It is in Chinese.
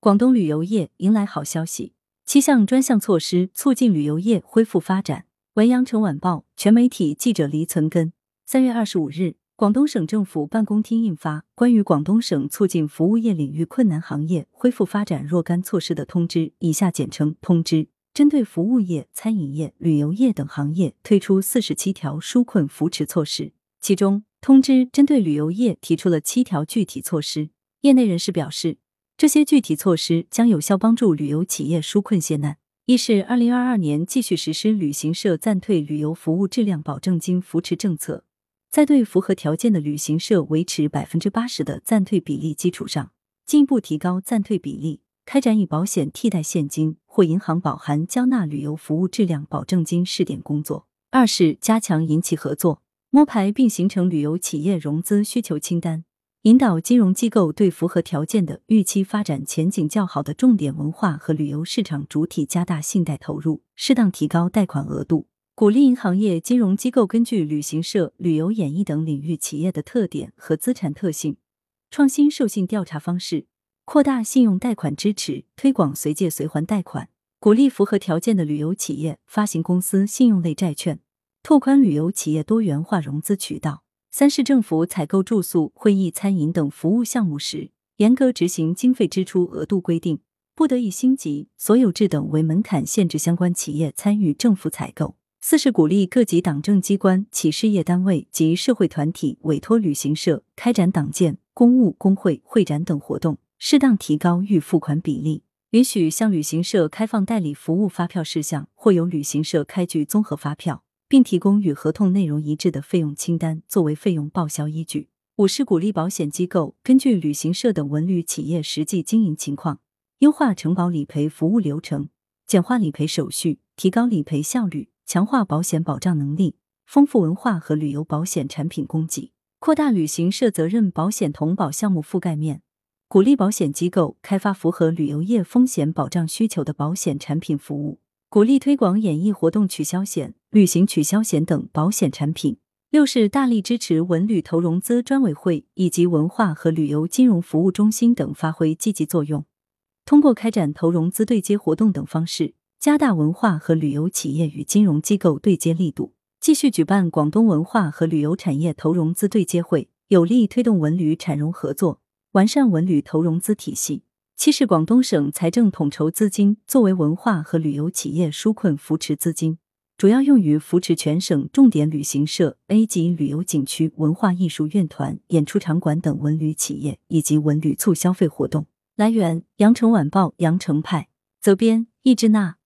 广东旅游业迎来好消息，七项专项措施促进旅游业恢复发展。文阳城晚报全媒体记者黎存根，三月二十五日，广东省政府办公厅印发《关于广东省促进服务业领域困难行业恢复发展若干措施的通知》（以下简称通知），针对服务业、餐饮业、旅游业等行业推出四十七条纾困扶持措施。其中，通知针对旅游业提出了七条具体措施。业内人士表示。这些具体措施将有效帮助旅游企业纾困解难。一是二零二二年继续实施旅行社暂退旅游服务质量保证金扶持政策，在对符合条件的旅行社维持百分之八十的暂退比例基础上，进一步提高暂退比例，开展以保险替代现金或银行保函交纳旅游服务质量保证金试点工作。二是加强银企合作，摸排并形成旅游企业融资需求清单。引导金融机构对符合条件的、预期发展前景较好的重点文化和旅游市场主体加大信贷投入，适当提高贷款额度，鼓励银行业金融机构根据旅行社、旅游演艺等领域企业的特点和资产特性，创新授信调查方式，扩大信用贷款支持，推广随借随还贷款，鼓励符合条件的旅游企业发行公司信用类债券，拓宽旅游企业多元化融资渠道。三是政府采购住宿、会议、餐饮等服务项目时，严格执行经费支出额度规定，不得以星级、所有制等为门槛限制相关企业参与政府采购。四是鼓励各级党政机关、企事业单位及社会团体委托旅行社开展党建、公务、工会、会展等活动，适当提高预付款比例，允许向旅行社开放代理服务发票事项，或由旅行社开具综合发票。并提供与合同内容一致的费用清单作为费用报销依据。五是鼓励保险机构根据旅行社等文旅企业实际经营情况，优化承保理赔服务流程，简化理赔手续，提高理赔效率，强化保险保障能力，丰富文化和旅游保险产品供给，扩大旅行社责任保险同保项目覆盖面，鼓励保险机构开发符合旅游业风险保障需求的保险产品服务。鼓励推广演艺活动取消险、旅行取消险等保险产品。六是大力支持文旅投融资专委会以及文化和旅游金融服务中心等发挥积极作用，通过开展投融资对接活动等方式，加大文化和旅游企业与金融机构对接力度。继续举办广东文化和旅游产业投融资对接会，有力推动文旅产融合作，完善文旅投融资体系。七是广东省财政统筹资金作为文化和旅游企业纾困扶持资金，主要用于扶持全省重点旅行社、A 级旅游景区、文化艺术院团、演出场馆等文旅企业以及文旅促消费活动。来源：羊城晚报羊城派，责编：易之娜。